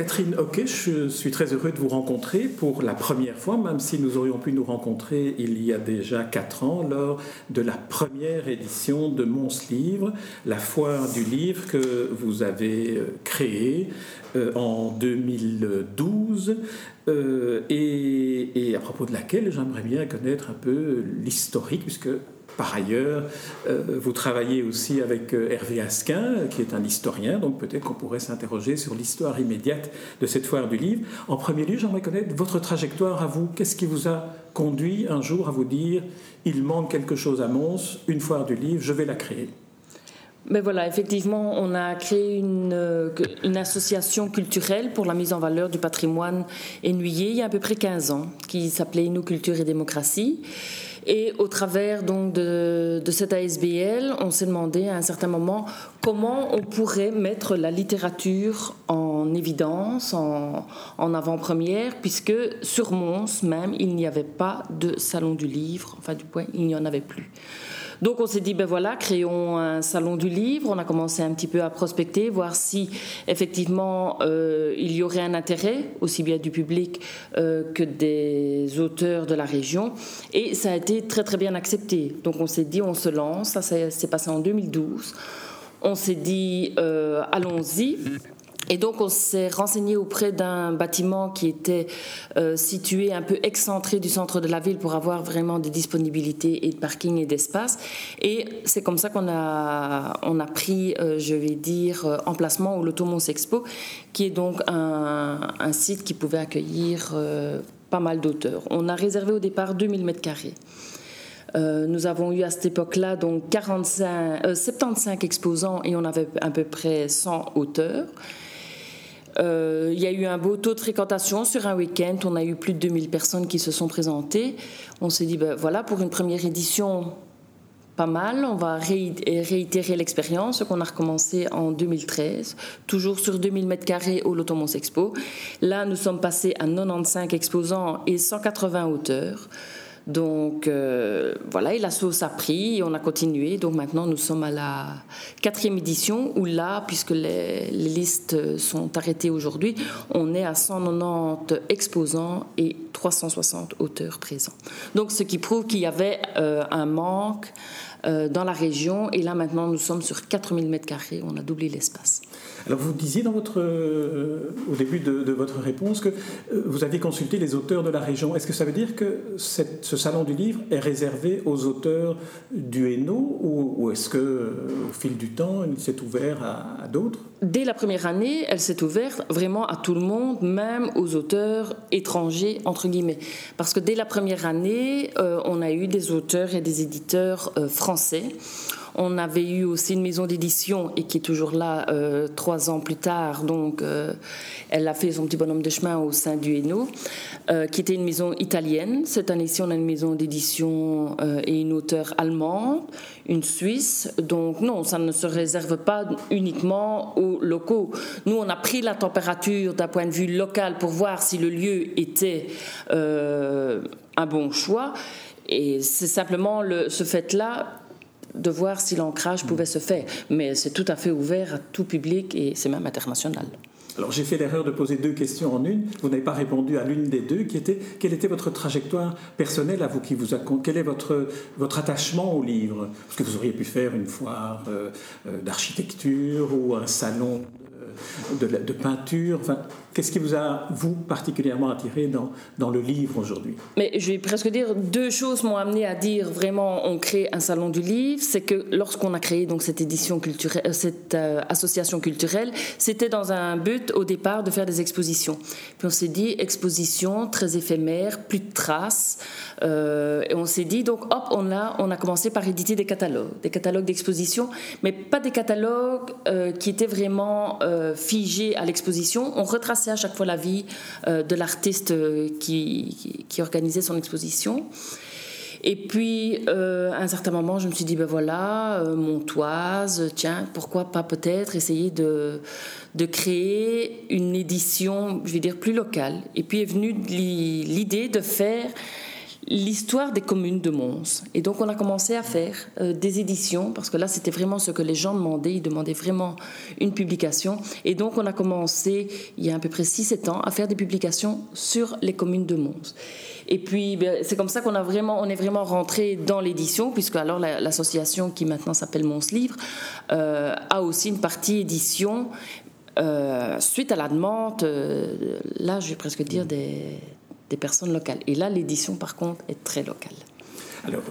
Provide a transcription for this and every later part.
Catherine Ok, je suis très heureux de vous rencontrer pour la première fois, même si nous aurions pu nous rencontrer il y a déjà quatre ans lors de la première édition de Mons Livre, la foire du livre que vous avez euh, créée euh, en 2012 euh, et, et, à propos de laquelle j'aimerais bien connaître un peu l'historique puisque par ailleurs, euh, vous travaillez aussi avec euh, Hervé Asquin, qui est un historien, donc peut-être qu'on pourrait s'interroger sur l'histoire immédiate de cette foire du livre. En premier lieu, j'aimerais connaître votre trajectoire à vous. Qu'est-ce qui vous a conduit un jour à vous dire il manque quelque chose à Mons, une foire du livre, je vais la créer mais voilà, effectivement, on a créé une, euh, une, association culturelle pour la mise en valeur du patrimoine ennuyé il y a à peu près 15 ans, qui s'appelait Nous Culture et Démocratie. Et au travers donc de, cette ASBL, on s'est demandé à un certain moment comment on pourrait mettre la littérature en évidence, en, en avant-première, puisque sur Mons même, il n'y avait pas de salon du livre, enfin du point, il n'y en avait plus. Donc on s'est dit, ben voilà, créons un salon du livre. On a commencé un petit peu à prospecter, voir si effectivement euh, il y aurait un intérêt, aussi bien du public euh, que des auteurs de la région. Et ça a été très très bien accepté. Donc on s'est dit, on se lance. Ça s'est passé en 2012. On s'est dit, euh, allons-y. Et donc on s'est renseigné auprès d'un bâtiment qui était euh, situé un peu excentré du centre de la ville pour avoir vraiment des disponibilités et de parking et d'espace. Et c'est comme ça qu'on a, on a pris, euh, je vais dire, euh, emplacement au Lotomons Expo, qui est donc un, site qui pouvait accueillir pas mal d'auteurs. On a réservé au départ 2000 mètres carrés. nous avons eu à cette époque-là donc 45, 75 exposants et on avait à peu près 100 auteurs. Euh, il y a eu un beau taux de fréquentation sur un week-end. On a eu plus de 2000 personnes qui se sont présentées. On s'est dit, ben, voilà, pour une première édition, pas mal. On va réitérer l'expérience qu'on a recommencé en 2013, toujours sur 2000 mètres carrés au Lotomons Expo. Là, nous sommes passés à 95 exposants et 180 auteurs. Donc euh, voilà, et la sauce a pris, on a continué. Donc maintenant, nous sommes à la quatrième édition où là, puisque les, listes sont arrêtées aujourd'hui, on est à 190 exposants et 360 auteurs présents. Donc ce qui prouve qu'il y avait euh, un manque euh, dans la région. Et là, maintenant, nous sommes sur 4000 m2, on a doublé l'espace. Alors, vous disiez euh, au début de, votre réponse que euh, vous aviez consulté les auteurs de la région. Est-ce que ça veut dire que ce salon du livre est réservé aux auteurs du Hainaut ou, est-ce que, au fil du temps, il s'est ouvert à d'autres? Dès la première année, elle s'est ouverte vraiment à tout le monde, même aux auteurs étrangers, entre guillemets. Parce que dès la première année, on a eu des auteurs et des éditeurs français on avait eu aussi une maison d'édition et qui est toujours là euh, trois ans plus tard. Donc, euh, elle a fait son petit bonhomme de chemin au sein du Hainaut, euh, qui était une maison italienne. Cette année-ci, on a une maison d'édition et une auteure allemande, une suisse. Donc, non, ça ne se réserve pas uniquement aux locaux. Nous, on a pris la température d'un point de vue local pour voir si le lieu était un bon choix. Et c'est simplement le, ce fait-là de voir si l'ancrage pouvait se faire. Mais c'est tout à fait ouvert à tout public et c'est même international. Alors j'ai fait l'erreur de poser deux questions en une. Vous n'avez pas répondu à l'une des deux, qui était quelle était votre trajectoire personnelle à vous qui vous a, quel est votre votre attachement au livre? Parce que vous auriez pu faire une foire euh, euh, d'architecture ou un salon de, de, peinture. Qu'est-ce qui vous a, vous, particulièrement attiré dans, dans le livre aujourd'hui? Mais je vais presque dire deux choses m'ont amené à dire vraiment on crée un salon du livre. C'est que lorsqu'on a créé donc cette édition culturelle, euh, cette euh, association culturelle, c'était dans un but au départ de faire des expositions. Puis on s'est dit exposition très éphémère, plus de traces. Euh, et on s'est dit donc hop on a on a commencé par éditer des catalogues, des catalogues d'exposition, mais pas des catalogues qui étaient vraiment figés à l'exposition. On retrace à chaque fois la vie euh, de l'artiste euh, qui, qui, organisait son exposition. Et puis, euh, à un certain moment, je me suis dit, ben voilà, Montoise, tiens, pourquoi pas peut-être essayer de, de créer une édition, je vais dire, plus locale. Et puis est venue l'idée de faire l'histoire des communes de Mons. Et donc on a commencé à faire euh, des éditions, parce que là c'était vraiment ce que les gens demandaient, ils demandaient vraiment une publication. Et donc on a commencé, il y a à peu près 6-7 ans, à faire des publications sur les communes de Mons. Et puis ben, c'est comme ça qu'on a vraiment, on est vraiment rentré dans l'édition, puisque alors l'association qui maintenant s'appelle Mons Livre euh, a aussi une partie édition. Euh, suite à la demande, là je vais presque dire des, des personnes locales. Et là, l'édition, par contre, est très locale. Alors,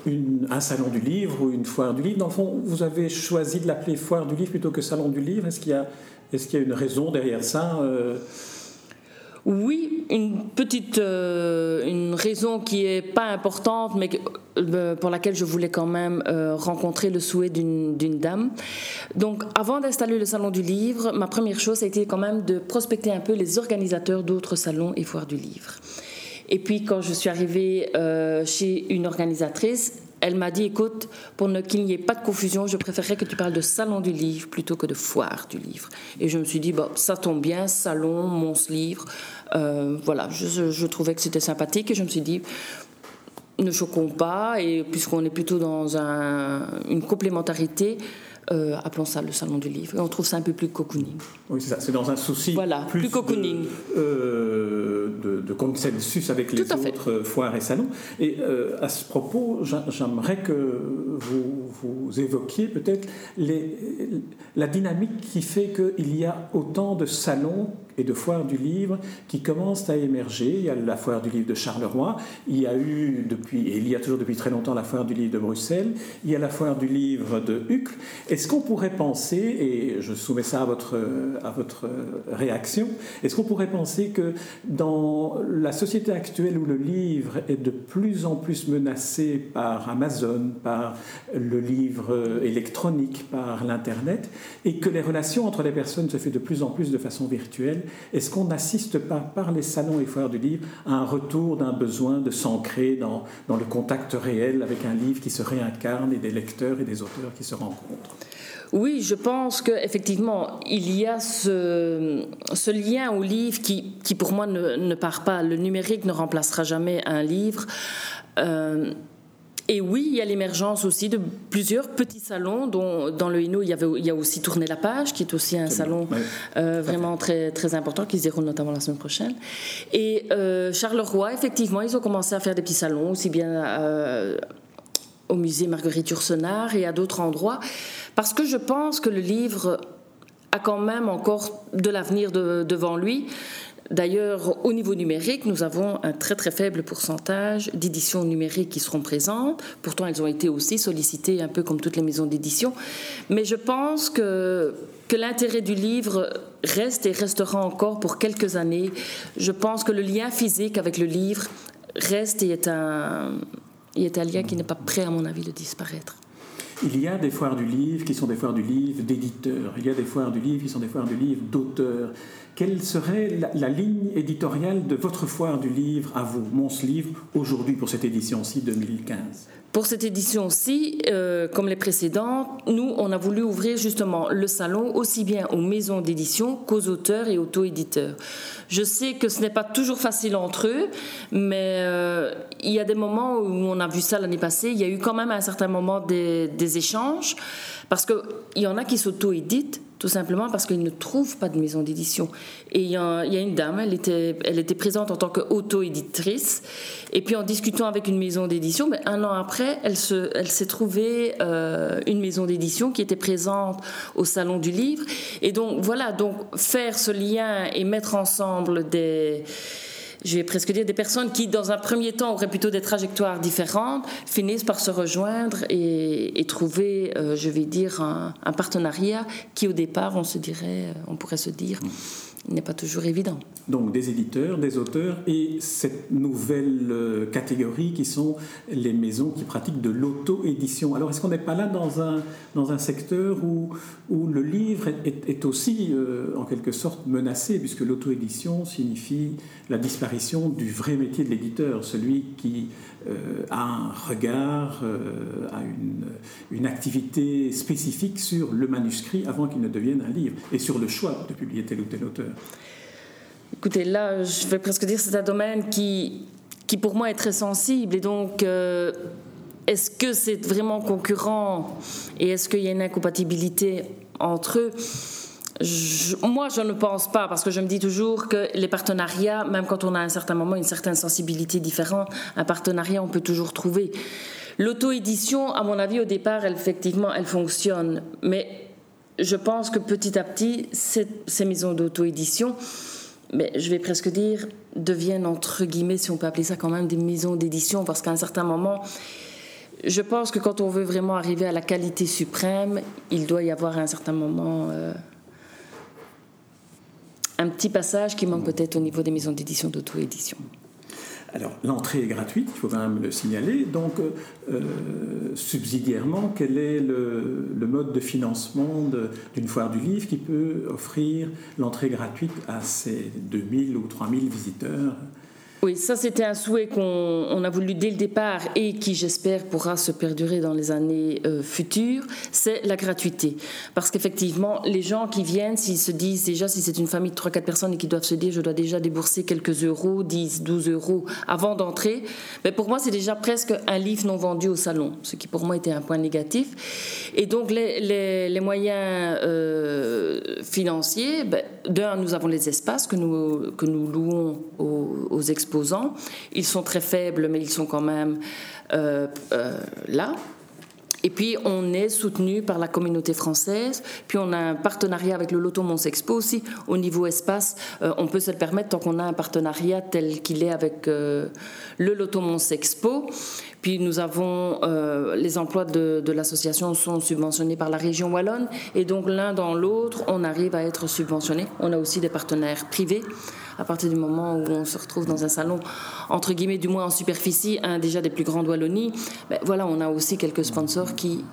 un salon du livre ou une foire du livre, dans le fond, vous avez choisi de l'appeler foire du livre plutôt que salon du livre. Est-ce qu'il y, a, est qu'il y a une raison derrière ça euh? Oui, une petite euh, une raison qui est pas importante, mais euh, pour laquelle je voulais quand même rencontrer le souhait d'une dame. Donc, avant d'installer le salon du livre, ma première chose a été quand même de prospecter un peu les organisateurs d'autres salons et foires du livre. Et puis quand je suis arrivée euh, chez une organisatrice, elle m'a dit, écoute, pour qu'il n'y ait pas de confusion, je préférerais que tu parles de salon du livre plutôt que de foire du livre. Et je me suis dit, bon, ça tombe bien, salon, monstre livre. Euh, voilà, je, trouvais que c'était sympathique et je me suis dit, ne choquons pas, et puisqu'on est plutôt dans une complémentarité, euh, appelons ça le salon du livre. Et on trouve ça un peu plus cocooning. Oui, c'est ça. C'est dans un souci voilà, plus, cocooning. Euh, de, de, consensus avec les autres foires et salons. Et euh, à ce propos, j'aimerais que vous, vous évoquiez peut-être la dynamique qui fait qu'il y a autant de salons et de foires du livre qui commencent à émerger. Il y a la foire du livre de Charleroi, il y a eu depuis, et il y a toujours depuis très longtemps la foire du livre de Bruxelles, il y a la foire du livre de Hucle. Est-ce qu'on pourrait penser, et je soumets ça à votre, à votre réaction, est-ce qu'on pourrait penser que dans la société actuelle où le livre est de plus en plus menacé par Amazon, par le livre électronique, par l'Internet, et que les relations entre les personnes se font de plus en plus de façon virtuelle, est-ce qu'on n'assiste pas par les salons et foires du livre à un retour d'un besoin de s'ancrer dans, dans le contact réel avec un livre qui se réincarne et des lecteurs et des auteurs qui se rencontrent? Oui, je pense qu'effectivement, il y a ce, lien au livre qui, qui pour moi, ne, ne, part pas. Le numérique ne remplacera jamais un livre. Euh, et oui, il y a l'émergence aussi de plusieurs petits salons, dont dans le Hainaut, il y, avait, il y a aussi Tourner la page, qui est aussi un salon euh, vraiment très, très important, qui se déroule notamment la semaine prochaine. Et euh, Charleroi, effectivement, ils ont commencé à faire des petits salons, aussi bien euh, au musée Marguerite Yourcenar et à d'autres endroits, parce que je pense que le livre a quand même encore de l'avenir devant lui. D'ailleurs, au niveau numérique, nous avons un très très faible pourcentage d'éditions numériques qui seront présentes. Pourtant, elles ont été aussi sollicitées un peu comme toutes les maisons d'édition. Mais je pense que, que l'intérêt du livre reste et restera encore pour quelques années. Je pense que le lien physique avec le livre reste et est un, est un lien qui n'est pas prêt, à mon avis, de disparaître. Il y a des foires du livre qui sont des foires du livre d'éditeurs. Il y a des foires du livre qui sont des foires du livre d'auteurs. Quelle serait la, ligne éditoriale de votre foire du livre à vous, Mons Livre, aujourd'hui pour cette édition-ci 2015 pour cette édition-ci, euh, comme les précédentes, nous, on a voulu ouvrir justement le salon aussi bien aux maisons d'édition qu'aux auteurs et auto-éditeurs. Je sais que ce n'est pas toujours facile entre eux, mais euh, il y a des moments où on a vu ça l'année passée, il y a eu quand même à un certain moment des, des échanges, parce qu'il y en a qui s'auto-éditent tout simplement parce qu'ils ne trouvent pas de maison d'édition. Et il y, a, une dame, elle était, elle était présente en tant qu'auto-éditrice, et puis en discutant avec une maison d'édition, mais un an après, elle, se, elle s'est trouvée euh, une maison d'édition qui était présente au Salon du Livre. Et donc voilà, donc faire ce lien et mettre ensemble des je vais presque dire, des personnes qui, dans un premier temps, auraient plutôt des trajectoires différentes, finissent par se rejoindre et, trouver, euh, je vais dire, un, un, partenariat qui, au départ, on se dirait, euh, on pourrait se dire, n'est pas toujours évident. Donc des éditeurs, des auteurs et cette nouvelle euh, catégorie qui sont les maisons qui pratiquent de l'auto-édition. Alors est-ce qu'on n'est pas là dans un, dans un secteur où, où le livre est, aussi euh, en quelque sorte menacé puisque l'auto-édition signifie la disparition du vrai métier de l'éditeur, celui qui euh, a un regard, a une, une activité spécifique sur le manuscrit avant qu'il ne devienne un livre et sur le choix de publier tel ou tel auteur. Écoutez, là, je vais presque dire c'est un domaine qui qui pour moi est très sensible. Et donc, euh, est-ce que c'est vraiment concurrent et est-ce qu'il y a une incompatibilité entre eux? Moi, je ne pense pas, parce que je me dis toujours que les partenariats, même quand on a à un certain moment une certaine sensibilité différente, un partenariat, on peut toujours trouver. L'auto-édition, à mon avis, au départ, effectivement, elle fonctionne. Mais je pense que petit à petit, ces maisons d'auto-édition, mais je vais presque dire, deviennent, entre guillemets, si on peut appeler ça quand même, des maisons d'édition, parce qu'à un certain moment, je pense que quand on veut vraiment arriver à la qualité suprême, il doit y avoir à un certain moment euh, un petit passage qui manque peut-être au niveau des maisons d'édition d'auto-édition. Alors, l'entrée est gratuite, il faut quand même le signaler. Donc, euh, euh, subsidiairement, quel est le, le mode de financement d'une foire du livre qui peut offrir l'entrée gratuite à ces 2000 ou 3000 visiteurs? Oui, ça c'était un souhait qu'on a voulu dès le départ et qui j'espère pourra se perdurer dans les années euh, futures, c'est la gratuité. Parce qu'effectivement, les gens qui viennent, s'ils se disent déjà, si c'est une famille de 3-4 personnes et qui doivent se dire je dois déjà débourser quelques euros, 10, 12 euros avant d'entrer, mais pour moi c'est déjà presque un livre non vendu au salon, ce qui pour moi était un point négatif. Et donc les, les, moyens euh, financiers, ben, d'un, nous avons les espaces que nous, que nous louons aux, aux exposants ils sont très faibles, mais ils sont quand même euh, euh, là. Et puis, on est soutenu par la communauté française. Puis, on a un partenariat avec le Loto Mons Expo aussi. Au niveau espace, euh, on peut se le permettre tant qu'on a un partenariat tel qu'il est avec le Loto Mons Expo. Puis nous avons les emplois de, de l'association sont subventionnés par la région wallonne et donc l'un dans l'autre, on arrive à être subventionné. On a aussi des partenaires privés à partir du moment où on se retrouve dans un salon, entre guillemets, du moins en superficie, un déjà des plus grands de Wallonie, ben voilà, on a aussi quelques sponsors qui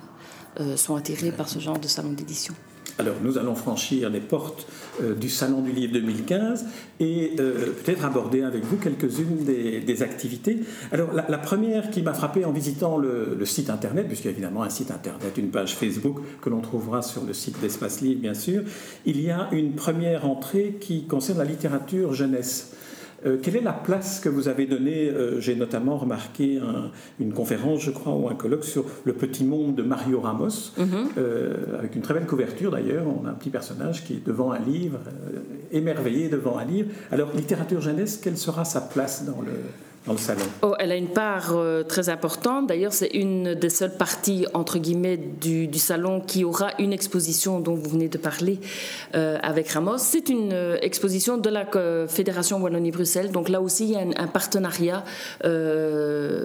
euh, sont attirés par ce genre de salon d'édition. Alors, nous allons franchir les portes euh, du Salon du Livre 2015 et euh, peut-être aborder avec vous quelques-unes des, activités. Alors, la, première qui m'a frappé en visitant le, site internet, puisqu'il y a évidemment un site internet, une page Facebook que l'on trouvera sur le site d'Espace Livre, bien sûr, il y a une première entrée qui concerne la littérature jeunesse. Euh, quelle est la place que vous avez donnée euh, J'ai notamment remarqué une conférence, je crois, ou un colloque sur le petit monde de Mario Ramos, mhm. euh, avec une très belle couverture d'ailleurs. On a un petit personnage qui est devant un livre, émerveillé devant un livre. Alors, littérature jeunesse, quelle sera sa place dans le, salon oh, Elle a une part euh, très importante. D'ailleurs, c'est une des seules parties, entre guillemets, du, salon qui aura une exposition dont vous venez de parler euh, avec Ramos. C'est une euh, exposition de la Fédération Wallonie-Bruxelles. Donc là aussi, il y a un, partenariat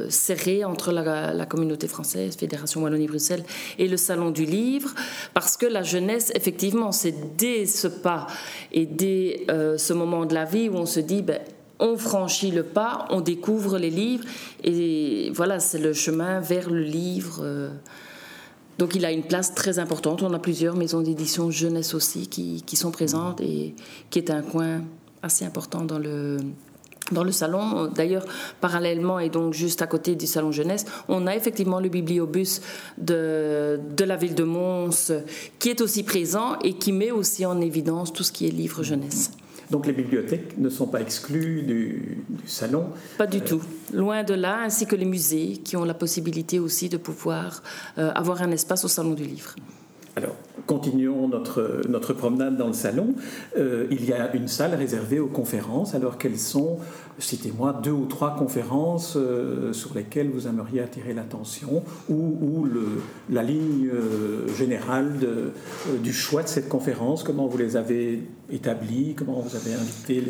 serré entre la, la, communauté française, Fédération Wallonie-Bruxelles, et le Salon du Livre. Parce que la jeunesse, effectivement, c'est dès ce pas et dès ce moment de la vie où on se dit... Ben, on franchit le pas, on découvre les livres, et voilà, c'est le chemin vers le livre. Euh. Donc il a une place très importante. On a plusieurs maisons d'édition jeunesse aussi qui, sont présentes et qui est un coin assez important dans le, dans le salon. D'ailleurs, parallèlement et donc juste à côté du salon jeunesse, on a effectivement le bibliobus de, de la ville de Mons qui est aussi présent et qui met aussi en évidence tout ce qui est livre jeunesse. Donc les bibliothèques ne sont pas exclues du, salon Pas du tout. Loin de là, ainsi que les musées qui ont la possibilité aussi de pouvoir euh, avoir un espace au salon du livre. Alors, continuons notre, notre promenade dans le salon. Euh, il y a une salle réservée aux conférences, alors quelles sont citez-moi deux ou trois conférences euh, sur lesquelles vous aimeriez attirer l'attention ou, le, la ligne euh, générale de, euh, du choix de cette conférence, comment vous les avez établies, comment vous avez invité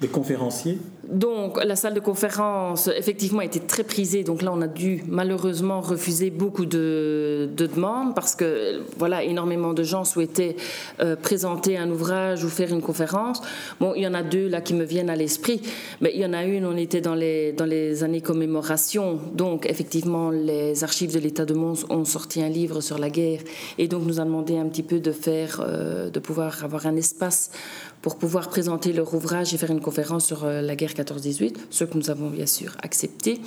les, conférenciers? Donc la salle de conférence effectivement était très prisée, donc là on a dû malheureusement refuser beaucoup de, de demandes parce que voilà énormément de gens souhaitaient présenter un ouvrage ou faire une conférence. Bon, il y en a deux là qui me viennent à l'esprit, mais il y en a une, on était dans les, dans les années commémoration. Donc, effectivement, les archives de l'État de Mons ont sorti un livre sur la guerre. Et donc, nous a demandé un petit peu de faire, euh, de pouvoir avoir un espace pour pouvoir présenter leur ouvrage et faire une conférence sur euh, la guerre 14-18, ce que nous avons bien sûr accepté.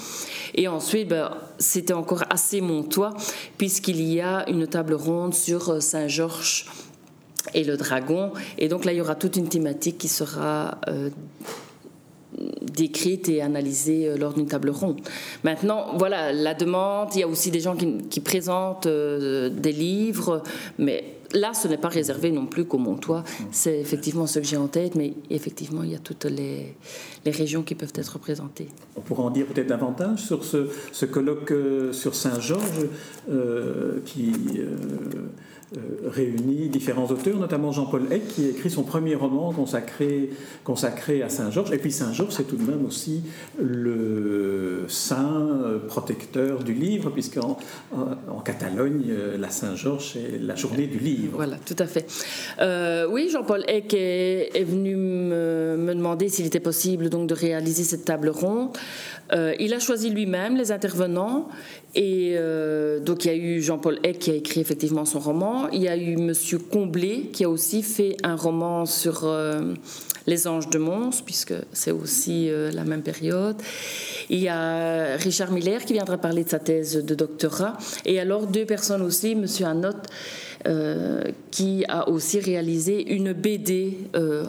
Et ensuite, ben, c'était encore assez montois, puisqu'il y a une table ronde sur euh, Saint-Georges et le dragon. Et donc là, il y aura toute une thématique qui sera décrites et analysées lors d'une table ronde. Maintenant, voilà, la demande, il y a aussi des gens qui, présentent des livres, mais là, ce n'est pas réservé non plus qu'au Montois. C'est effectivement ce que j'ai en tête, mais effectivement, il y a toutes les, régions qui peuvent être représentées. On pourra en dire peut-être davantage sur ce, colloque sur Saint-Georges qui euh, réunit différents auteurs, notamment Jean-Paul Eck, qui a écrit son premier roman consacré, consacré à Saint-Georges. Et puis Saint-Georges, c'est tout de même aussi le saint euh, protecteur du livre, puisqu'en en Catalogne, euh, la Saint-Georges, c'est la journée du livre. Voilà, tout à fait. oui, Jean-Paul Eck est, venu me, me demander s'il était possible donc de réaliser cette table ronde. Il a choisi lui-même les intervenants et euh, donc il y a eu Jean-Paul Eck qui a écrit effectivement son roman. Il y a eu Monsieur Comblé qui a aussi fait un roman sur euh, les anges de Mons, puisque c'est aussi euh, la même période. Il y a Richard Miller qui viendra parler de sa thèse de doctorat. Et alors deux personnes aussi, Monsieur Anot euh, qui a aussi réalisé une BD euh,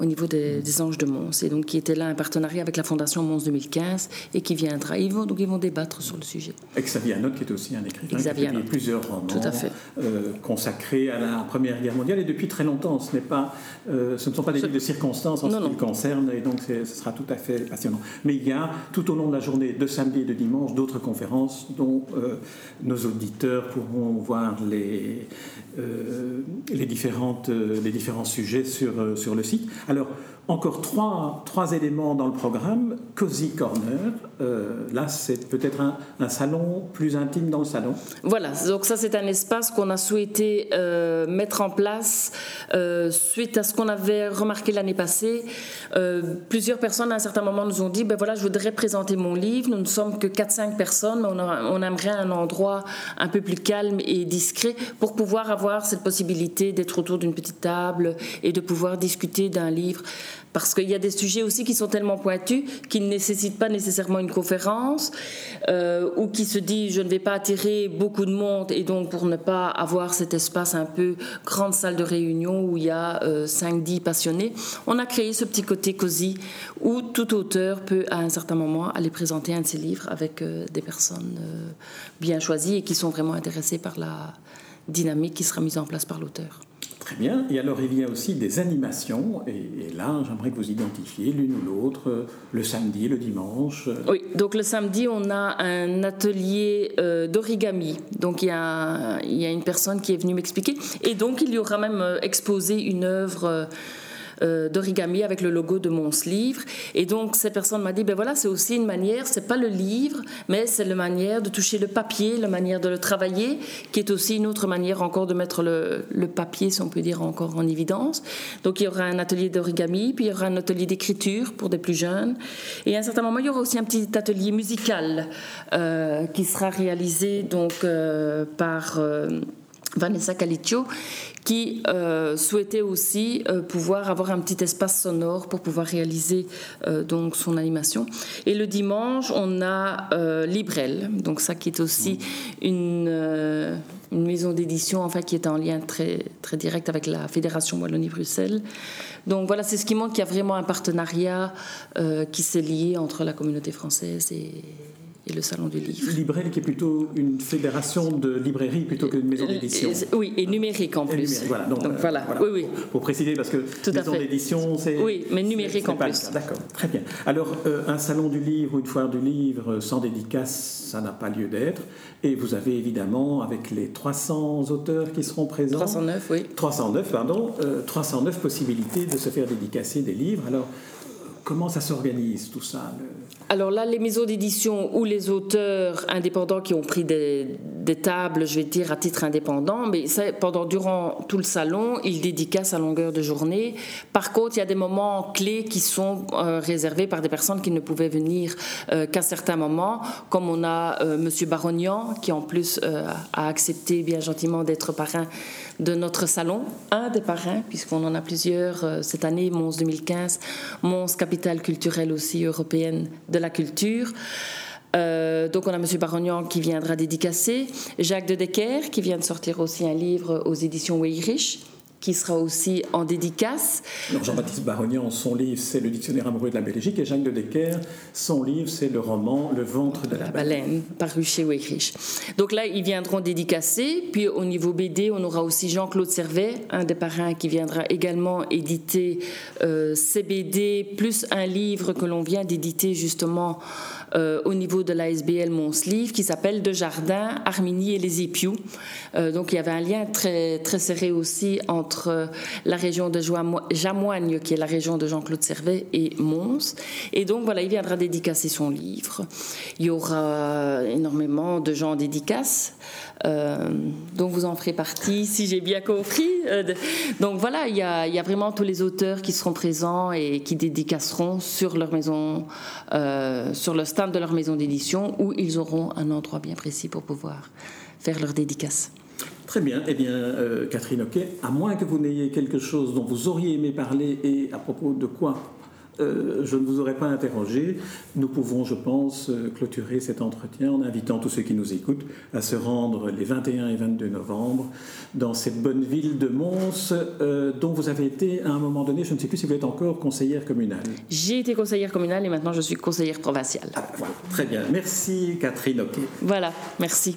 au niveau des, Anges de Mons, et donc qui était là un partenariat avec la Fondation Mons 2015 et qui viendra. Ils vont, donc ils vont débattre sur le sujet. Et Xavier Anot, qui est aussi un écrivain, qui a plusieurs romans Tout à fait. Euh, consacrés à la Première Guerre mondiale et depuis très longtemps. Ce, pas, ce ne sont pas des livres de circonstances en ce qui le concerne, et donc ce sera tout à fait passionnant. Mais il y a tout au long de la journée, de samedi et de dimanche, d'autres conférences dont nos auditeurs pourront voir les, euh, euh, les différents sujets sur, euh, sur le site. Alors, encore trois, trois éléments dans le programme. Cozy Corner, euh, là c'est peut-être un, salon plus intime dans le salon. Voilà, donc ça c'est un espace qu'on a souhaité euh, mettre en place euh, suite à ce qu'on avait remarqué l'année passée. plusieurs personnes à un certain moment nous ont dit, ben voilà, je voudrais présenter mon livre, nous ne sommes que 4-5 personnes, mais on, aimerait un endroit un peu plus calme et discret pour pouvoir avoir cette possibilité d'être autour d'une petite table et de pouvoir discuter d'un livre parce qu'il y a des sujets aussi qui sont tellement pointus qu'ils ne nécessitent pas nécessairement une conférence euh, ou qui se dit je ne vais pas attirer beaucoup de monde et donc pour ne pas avoir cet espace un peu grande salle de réunion où il y a 5-10 euh, passionnés, on a créé ce petit côté cosy où tout auteur peut à un certain moment aller présenter un de ses livres avec euh, des personnes bien choisies et qui sont vraiment intéressées par la dynamique qui sera mise en place par l'auteur. Très bien. Et alors, il y a aussi des animations. Et, là, j'aimerais que vous identifiez l'une ou l'autre, le samedi, le dimanche. Oui, donc le samedi, on a un atelier euh, d'origami. Donc, il y, a, une personne qui est venue m'expliquer. Et donc, il y aura même euh, exposé une œuvre. Euh, euh, d'origami avec le logo de mon livre. Et donc cette personne m'a dit, ben voilà, c'est aussi une manière, c'est pas le livre, mais c'est la manière de toucher le papier, la manière de le travailler, qui est aussi une autre manière encore de mettre le, le papier, si on peut dire, encore en évidence. Donc il y aura un atelier d'origami, puis il y aura un atelier d'écriture pour des plus jeunes. Et à un certain moment, il y aura aussi un petit atelier musical euh, qui sera réalisé donc euh, par Vanessa Caliccio, qui euh, souhaitait aussi euh, pouvoir avoir un petit espace sonore pour pouvoir réaliser euh, donc son animation. Et le dimanche, on a Librel, donc ça qui est aussi une, une maison d'édition enfin qui est en lien très très direct avec la Fédération Wallonie-Bruxelles. Donc voilà, c'est ce qui montre qu'il y a vraiment un partenariat qui s'est lié entre la communauté française et le Salon du Livre. Librel qui est plutôt une fédération de librairies plutôt qu'une maison d'édition. Oui, et numérique en plus. voilà, donc, voilà. Oui, oui. Pour préciser, parce que Tout maison d'édition, c'est... Oui, mais numérique en plus. D'accord, très bien. Alors, euh, un Salon du Livre ou une foire du livre sans dédicace, ça n'a pas lieu d'être. Et vous avez évidemment, avec les 300 auteurs qui seront présents... 309, oui. 309, pardon. 309 euh, possibilités de se faire dédicacer des livres. Alors, comment ça s'organise tout ça alors là, les maisons d'édition ou les auteurs indépendants qui ont pris des, tables, je vais dire à titre indépendant, mais pendant durant tout le salon, ils dédicacent à longueur de journée. Par contre, il y a des moments clés qui sont euh, réservés par des personnes qui ne pouvaient venir euh, qu'à certains moments, comme on a euh, Monsieur Barognan qui en plus a accepté bien gentiment d'être parrain de notre salon, un des parrains, puisqu'on en a plusieurs euh, cette année, Mons 2015, Mons capitale culturelle aussi européenne de la culture. Euh, donc on a M. Barognan qui viendra dédicacer, Jacques de Decker qui vient de sortir aussi un livre aux éditions Weyrich qui sera aussi en dédicace. Jean-Baptiste Barognan, son livre, c'est Le dictionnaire amoureux de la Belgique, et Jacques de Decker, son livre, c'est le roman Le ventre de la, baleine, paru chez Weichrich. Donc là, ils viendront dédicacer. Puis au niveau BD, on aura aussi Jean-Claude Servet, un des parrains, qui viendra également éditer euh, ses BD, plus un livre que l'on vient d'éditer justement euh, au niveau de l'ASBL Monslive qui s'appelle De Jardin, Armini et les Épious. Euh, donc il y avait un lien très, très serré aussi entre la région de Jamoigne, qui est la région de Jean-Claude Servet, et Mons. Et donc voilà, il viendra dédicacer son livre. Il y aura énormément de gens en. Euh, dont vous en ferez partie, si j'ai bien compris. donc voilà, il y, a, vraiment tous les auteurs qui seront présents et qui dédicaceront sur leur maison, sur le stand de leur maison d'édition où ils auront un endroit bien précis pour pouvoir faire leur dédicace. Très bien. Eh bien, euh, Catherine ok à moins que vous n'ayez quelque chose dont vous auriez aimé parler et à propos de quoi euh, je ne vous aurais pas interrogé. Nous pouvons, je pense, euh, clôturer cet entretien en invitant tous ceux qui nous écoutent à se rendre les 21 et 22 novembre dans cette bonne ville de Mons, euh, dont vous avez été à un moment donné, je ne sais plus si vous êtes encore conseillère communale. J'ai été conseillère communale et maintenant je suis conseillère provinciale. Ah, voilà, très bien. Merci Catherine. Ok. Voilà, merci.